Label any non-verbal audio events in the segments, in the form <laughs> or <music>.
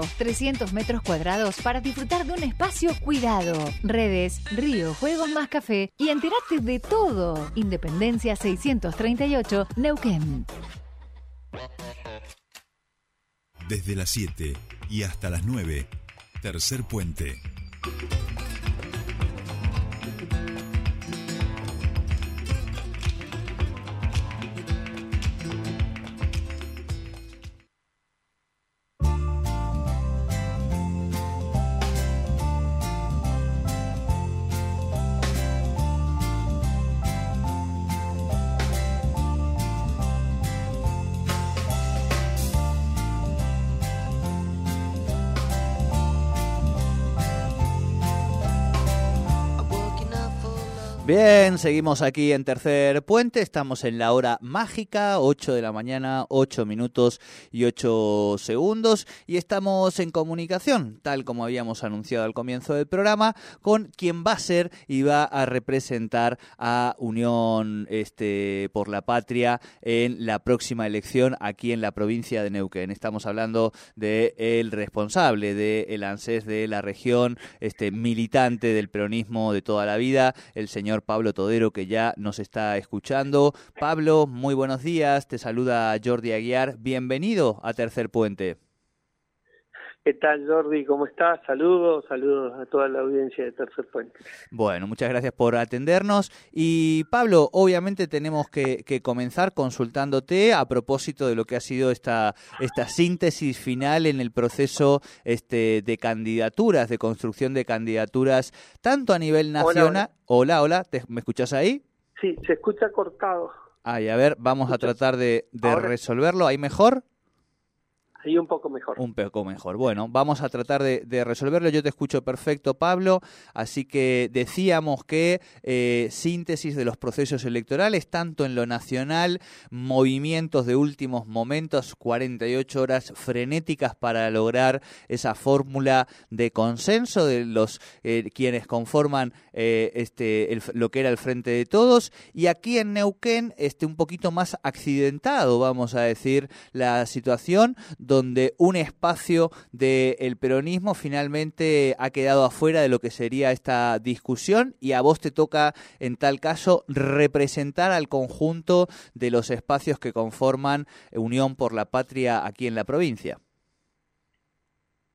300 metros cuadrados para disfrutar de un espacio cuidado. Redes, río, juegos más café y entérate de todo. Independencia 638, Neuquén. Desde las 7 y hasta las 9, tercer puente. Bien, seguimos aquí en Tercer Puente, estamos en la hora mágica, 8 de la mañana, 8 minutos y 8 segundos, y estamos en comunicación, tal como habíamos anunciado al comienzo del programa, con quien va a ser y va a representar a Unión este, por la Patria en la próxima elección aquí en la provincia de Neuquén. Estamos hablando del el responsable del ANSES de la región, este militante del peronismo de toda la vida, el señor Pablo Todero que ya nos está escuchando. Pablo, muy buenos días, te saluda Jordi Aguiar, bienvenido a Tercer Puente. ¿Qué tal Jordi? ¿Cómo estás? Saludos, saludos a toda la audiencia de Tercer Puente. Bueno, muchas gracias por atendernos. Y Pablo, obviamente tenemos que, comenzar consultándote a propósito de lo que ha sido esta, esta síntesis final en el proceso este, de candidaturas, de construcción de candidaturas, tanto a nivel nacional... Hola, hola, ¿me escuchas ahí? Sí, se escucha cortado. Ay, a ver, vamos a tratar de, de resolverlo. ¿Ahí mejor? Un poco mejor. Un poco mejor. Bueno, vamos a tratar de, resolverlo. Yo te escucho perfecto, Pablo. Así que decíamos que eh, síntesis de los procesos electorales, tanto en lo nacional, movimientos de últimos momentos, 48 horas frenéticas para lograr esa fórmula de consenso de los eh, quienes conforman eh, este lo que era el frente de todos. Y aquí en Neuquén, este un poquito más accidentado, vamos a decir, la situación un espacio del peronismo finalmente ha quedado afuera de lo que sería esta discusión y a vos te toca, en tal caso, representar al conjunto de los espacios que conforman Unión por la Patria aquí en la provincia.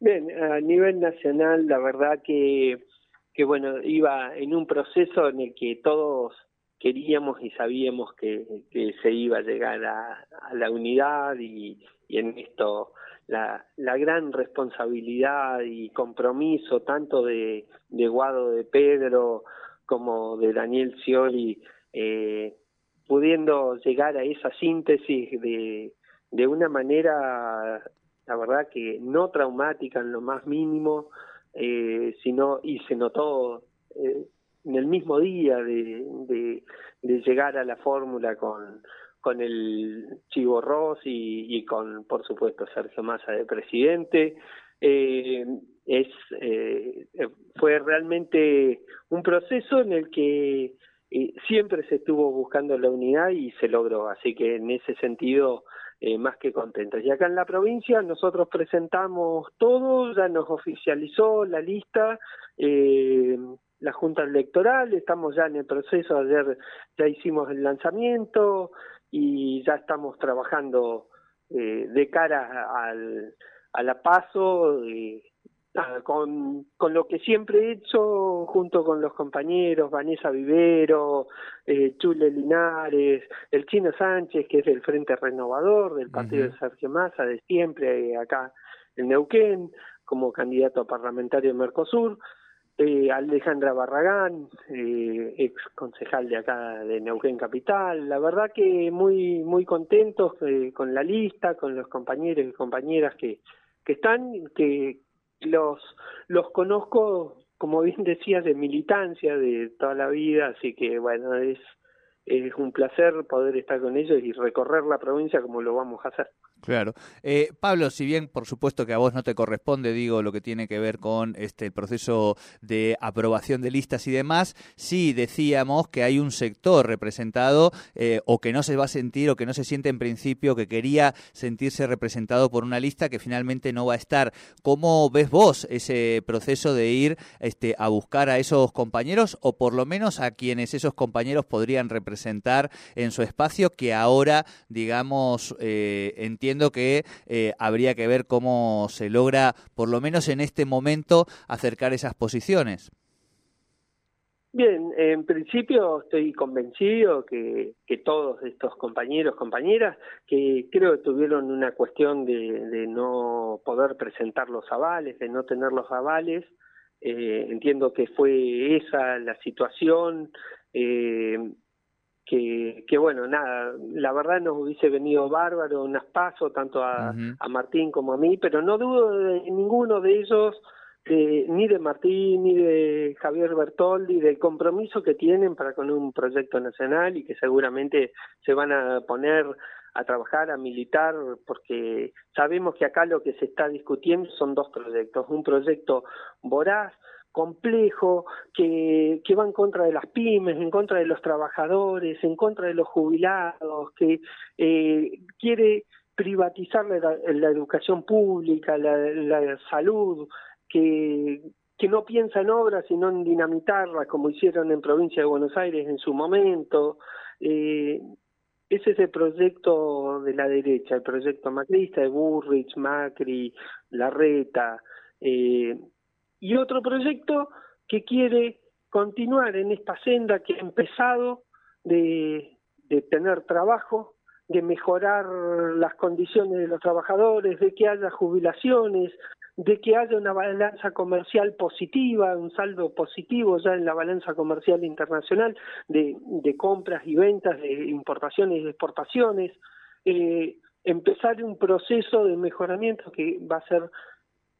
Bien, a nivel nacional, la verdad que, que bueno, iba en un proceso en el que todos queríamos y sabíamos que, se iba a llegar a, la unidad y, en esto la, la, gran responsabilidad y compromiso tanto de, Guado de Pedro como de Daniel Scioli eh, pudiendo llegar a esa síntesis de, de una manera la verdad que no traumática en lo más mínimo eh, sino y se notó eh, en el mismo día de, de, llegar a la fórmula con, el Chivo Ross y, con, por supuesto, Sergio Massa de presidente. Eh, es, eh, fue realmente un proceso en el que eh, siempre se estuvo buscando la unidad y se logró, así que en ese sentido eh, más que contentos. Y acá en la provincia nosotros presentamos todo, ya nos oficializó la lista, eh, la Junta Electoral, estamos ya en el proceso, ayer ya hicimos el lanzamiento y ya estamos trabajando eh, de cara al, a la paso eh, con, con lo que siempre he hecho junto con los compañeros Vanessa Vivero, eh, Chule Linares, el Chino Sánchez que es del Frente Renovador del Partido de Sergio Massa de siempre acá en Neuquén como candidato a parlamentario de Mercosur eh, Alejandra Barragán, eh, ex concejal de acá de Neuquén Capital. La verdad que muy muy contentos eh, con la lista, con los compañeros y compañeras que, que están, que los, los conozco, como bien decías, de militancia de toda la vida, así que bueno, es, es un placer poder estar con ellos y recorrer la provincia como lo vamos a hacer. Claro. Eh, Pablo, si bien por supuesto que a vos no te corresponde, digo, lo que tiene que ver con este proceso de aprobación de listas y demás, sí decíamos que hay un sector representado eh, o que no se va a sentir o que no se siente en principio que quería sentirse representado por una lista que finalmente no va a estar. ¿Cómo ves vos ese proceso de ir este, a buscar a esos compañeros o por lo menos a quienes esos compañeros podrían representar en su espacio que ahora, digamos, eh, entiendo que eh, habría que ver cómo se logra, por lo menos en este momento, acercar esas posiciones. Bien, en principio estoy convencido que, todos estos compañeros, compañeras, que creo que tuvieron una cuestión de, de no poder presentar los avales, de no tener los avales, eh, entiendo que fue esa la situación, eh, que, que, bueno, nada, la verdad nos hubiese venido bárbaro unas pasos tanto a, a Martín como a mí, pero no dudo de ninguno de ellos ni de Martín, ni de Javier Bertoldi, del compromiso que tienen para con un proyecto nacional y que seguramente se van a poner a trabajar, a militar, porque sabemos que acá lo que se está discutiendo son dos proyectos. Un proyecto voraz, complejo, que, que va en contra de las pymes, en contra de los trabajadores, en contra de los jubilados, que eh, quiere privatizar la, educación pública, la, la salud, que, que no piensa en obras sino en dinamitarlas, como hicieron en provincia de Buenos Aires en su momento. Eh, ese es el proyecto de la derecha, el proyecto macrista de Burrich, Macri, Larreta, eh, y otro proyecto que quiere continuar en esta senda que ha empezado de, tener trabajo, de mejorar las condiciones de los trabajadores, de que haya jubilaciones, de que haya una balanza comercial positiva, un saldo positivo ya en la balanza comercial internacional de, de compras y ventas, de importaciones y exportaciones, eh, empezar un proceso de mejoramiento que va a ser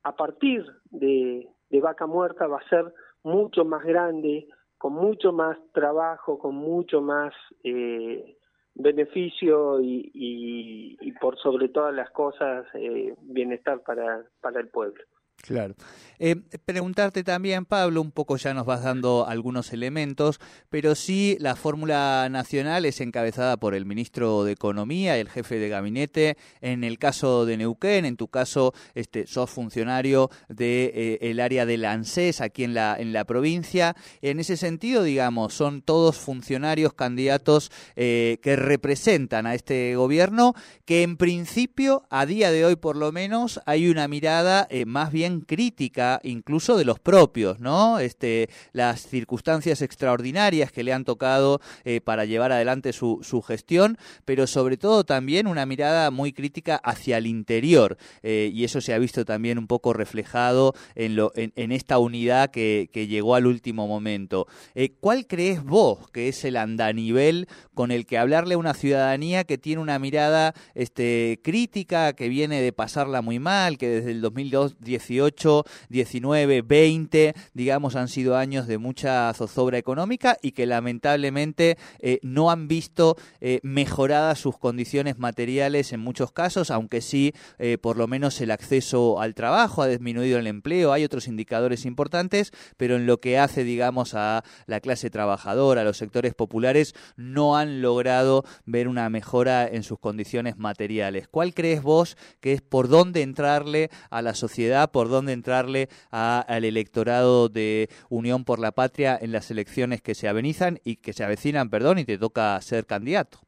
a partir de, de vaca muerta, va a ser mucho más grande, con mucho más trabajo, con mucho más eh, beneficio y, y, y, por sobre todas las cosas eh, bienestar para, para el pueblo. Claro. Eh, preguntarte también, Pablo, un poco ya nos vas dando algunos elementos, pero sí la fórmula nacional es encabezada por el ministro de Economía, el jefe de gabinete. En el caso de Neuquén, en tu caso, este, sos funcionario del de, eh, área del ANSES aquí en la, en la provincia. En ese sentido, digamos, son todos funcionarios candidatos eh, que representan a este gobierno, que en principio, a día de hoy por lo menos, hay una mirada eh, más bien crítica incluso de los propios, ¿no? Este, las circunstancias extraordinarias que le han tocado eh, para llevar adelante su, gestión, pero sobre todo también una mirada muy crítica hacia el interior eh, y eso se ha visto también un poco reflejado en, lo, en, en esta unidad que, que, llegó al último momento. Eh, ¿Cuál crees vos que es el andanivel con el que hablarle a una ciudadanía que tiene una mirada este, crítica, que viene de pasarla muy mal, que desde el 2018 18, 19, 20, digamos, han sido años de mucha zozobra económica y que lamentablemente eh, no han visto eh, mejoradas sus condiciones materiales en muchos casos, aunque sí, eh, por lo menos el acceso al trabajo ha disminuido el empleo, hay otros indicadores importantes, pero en lo que hace, digamos, a la clase trabajadora, a los sectores populares, no han logrado ver una mejora en sus condiciones materiales. ¿Cuál crees vos que es por dónde entrarle a la sociedad, dónde entrarle a, al electorado de Unión por la Patria en las elecciones que se avenizan y que se avecinan, perdón, y te toca ser candidato.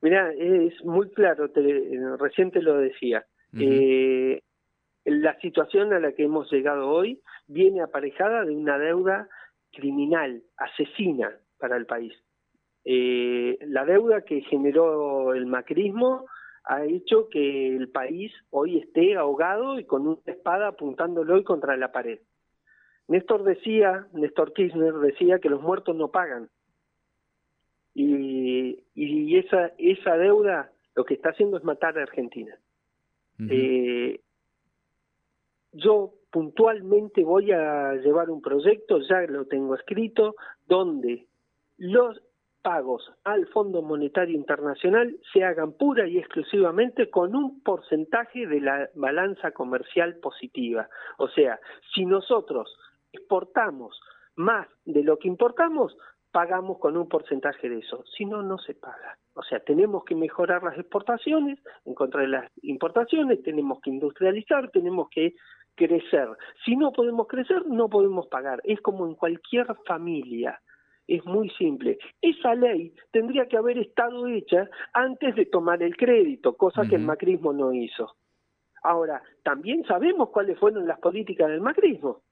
Mira, es muy claro, te, recién te lo decía. Uh -huh. eh, la situación a la que hemos llegado hoy viene aparejada de una deuda criminal, asesina para el país. Eh, la deuda que generó el macrismo ha hecho que el país hoy esté ahogado y con una espada apuntándolo hoy contra la pared. Néstor decía, Néstor Kirchner decía que los muertos no pagan. Y, y esa, esa deuda lo que está haciendo es matar a Argentina. Uh -huh. eh, yo puntualmente voy a llevar un proyecto, ya lo tengo escrito, donde los pagos al Fondo Monetario Internacional se hagan pura y exclusivamente con un porcentaje de la balanza comercial positiva. O sea, si nosotros exportamos más de lo que importamos, pagamos con un porcentaje de eso. Si no, no se paga. O sea, tenemos que mejorar las exportaciones en contra de las importaciones, tenemos que industrializar, tenemos que crecer. Si no podemos crecer, no podemos pagar. Es como en cualquier familia. Es muy simple. Esa ley tendría que haber estado hecha antes de tomar el crédito, cosa que el macrismo no hizo. Ahora, también sabemos cuáles fueron las políticas del macrismo.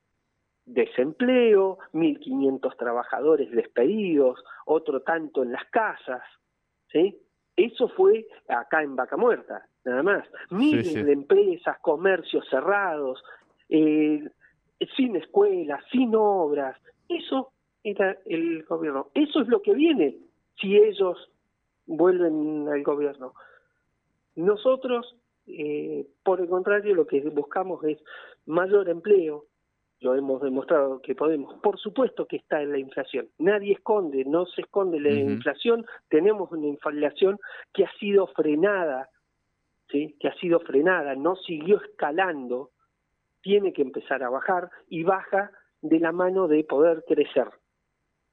Desempleo, 1.500 trabajadores despedidos, otro tanto en las casas, ¿sí? Eso fue acá en Vaca Muerta, nada más. Miles de empresas, comercios cerrados, eh, sin escuelas, sin obras. Eso era el gobierno. Eso es lo que viene si ellos vuelven al gobierno. Nosotros, eh, por el contrario, lo que buscamos es mayor empleo, lo hemos demostrado que podemos. Por supuesto que está en la inflación. Nadie esconde, no se esconde la inflación. Tenemos una inflación que ha sido frenada, ¿sí? que ha sido frenada, no siguió escalando, tiene que empezar a bajar y baja de la mano de poder crecer.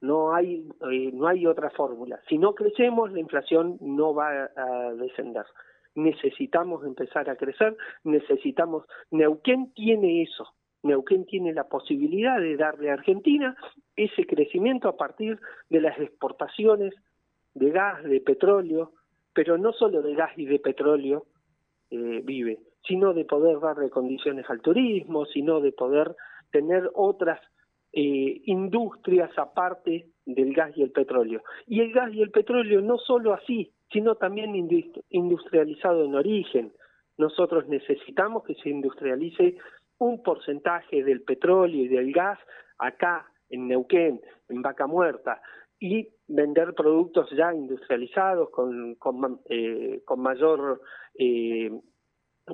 No hay, eh, no hay otra fórmula. Si no crecemos, la inflación no va a descender. Necesitamos empezar a crecer, necesitamos... Neuquén tiene eso, Neuquén tiene la posibilidad de darle a Argentina ese crecimiento a partir de las exportaciones de gas, de petróleo, pero no solo de gas y de petróleo eh, vive, sino de poder darle condiciones al turismo, sino de poder tener otras eh, industrias aparte del gas y el petróleo. Y el gas y el petróleo no solo así, sino también industrializado en origen. Nosotros necesitamos que se industrialice un porcentaje del petróleo y del gas acá en Neuquén, en Vaca Muerta, y vender productos ya industrializados con, con, eh, con mayor eh,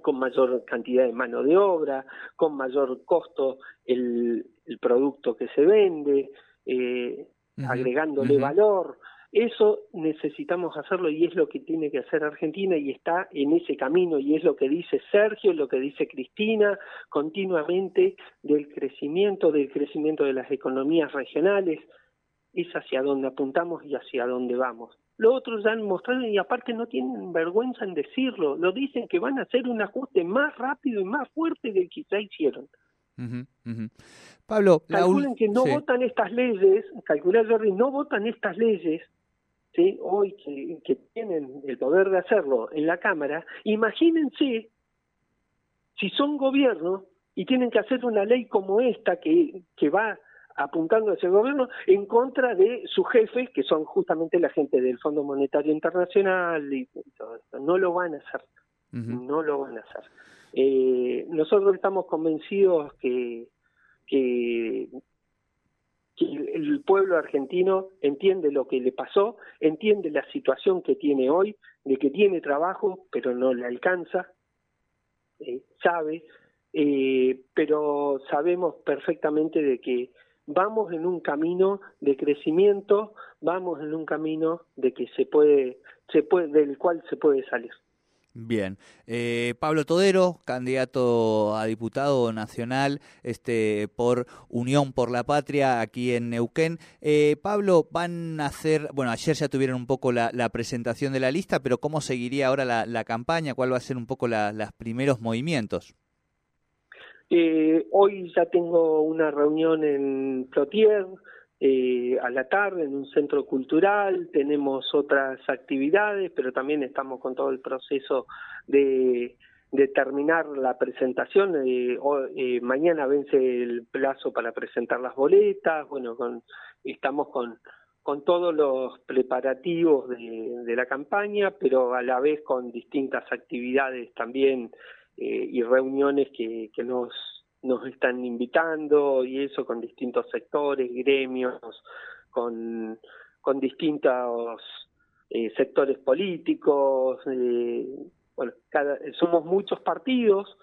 con mayor cantidad de mano de obra, con mayor costo el, el producto que se vende, eh, agregándole valor. Eso necesitamos hacerlo y es lo que tiene que hacer Argentina y está en ese camino y es lo que dice Sergio, lo que dice Cristina continuamente del crecimiento, del crecimiento de las economías regionales, es hacia donde apuntamos y hacia dónde vamos. Los otros ya han mostrado y aparte no tienen vergüenza en decirlo, lo dicen que van a hacer un ajuste más rápido y más fuerte del que ya hicieron. Pablo, calculen que no votan estas leyes, calcular Jordi, no votan estas leyes hoy que, tienen el poder de hacerlo en la Cámara, imagínense si son gobierno y tienen que hacer una ley como esta que, que va apuntando a ese gobierno en contra de sus jefes, que son justamente la gente del Fondo Monetario Internacional y todo esto. No lo van a hacer, no lo van a hacer. Eh, nosotros estamos convencidos que, que que el pueblo argentino entiende lo que le pasó, entiende la situación que tiene hoy, de que tiene trabajo, pero no le alcanza, eh, sabe, eh, pero sabemos perfectamente de que vamos en un camino de crecimiento, vamos en un camino de que se puede, se puede, del cual se puede salir. Bien, eh, Pablo Todero, candidato a diputado nacional este, por Unión por la Patria aquí en Neuquén. Eh, Pablo, van a hacer, bueno, ayer ya tuvieron un poco la, presentación de la lista, pero ¿cómo seguiría ahora la, campaña? ¿Cuál va a ser un poco los primeros movimientos? Eh, hoy ya tengo una reunión en Plotier, eh, a la tarde en un centro cultural, tenemos otras actividades, pero también estamos con todo el proceso de, de terminar la presentación. Eh, eh, mañana vence el plazo para presentar las boletas, bueno, con, estamos con, con todos los preparativos de, de, la campaña, pero a la vez con distintas actividades también eh, y reuniones que, que nos nos están invitando y eso con distintos sectores, gremios, con, con distintos eh, sectores políticos, eh, bueno, somos muchos partidos,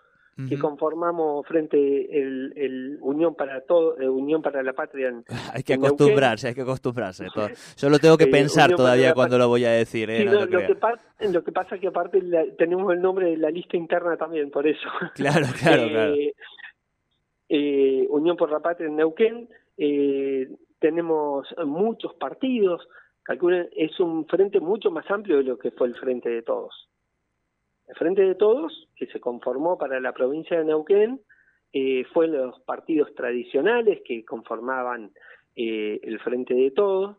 que conformamos frente el, el Unión para todo, eh, Unión para la Patria. <laughs> hay que acostumbrarse, hay que acostumbrarse. Yo lo <laughs> tengo que pensar todavía cuando lo voy a decir. ¿eh? lo, que lo, que pasa es que aparte tenemos el nombre de la lista interna también, por eso. <laughs> Claro, claro, claro. Unión por la Patria en Neuquén, tenemos muchos partidos, calculen, es un frente mucho más amplio de lo que fue el Frente de Todos. El Frente de Todos, que se conformó para la provincia de Neuquén, eh, fue los partidos tradicionales que conformaban eh, el Frente de Todos,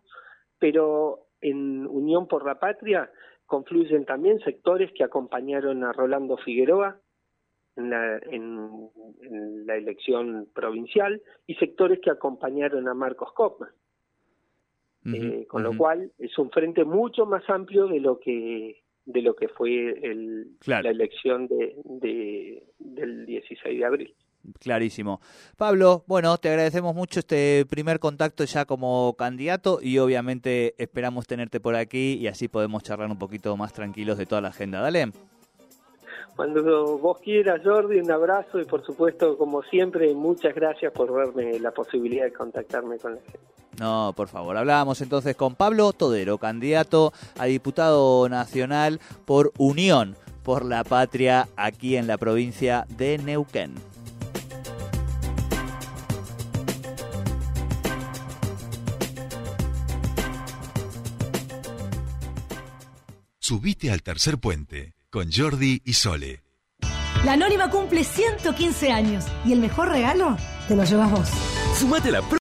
pero en Unión por la Patria confluyen también sectores que acompañaron a Rolando Figueroa en la, en, la elección provincial y sectores que acompañaron a Marcos Kopman. Eh, con lo cual es un frente mucho más amplio de lo que de lo que fue la elección de, del 16 de abril. Clarísimo. Pablo, bueno, te agradecemos mucho este primer contacto ya como candidato y obviamente esperamos tenerte por aquí y así podemos charlar un poquito más tranquilos de toda la agenda. Dale. Cuando vos quieras, Jordi, un abrazo y por supuesto, como siempre, muchas gracias por darme la posibilidad de contactarme con la gente. No, por favor. Hablábamos entonces con Pablo Todero, candidato a diputado nacional por Unión por la Patria aquí en la provincia de Neuquén. Subite al tercer puente con Jordi y Sole. La Anónima cumple 115 años y el mejor regalo te lo llevas vos. Sumate la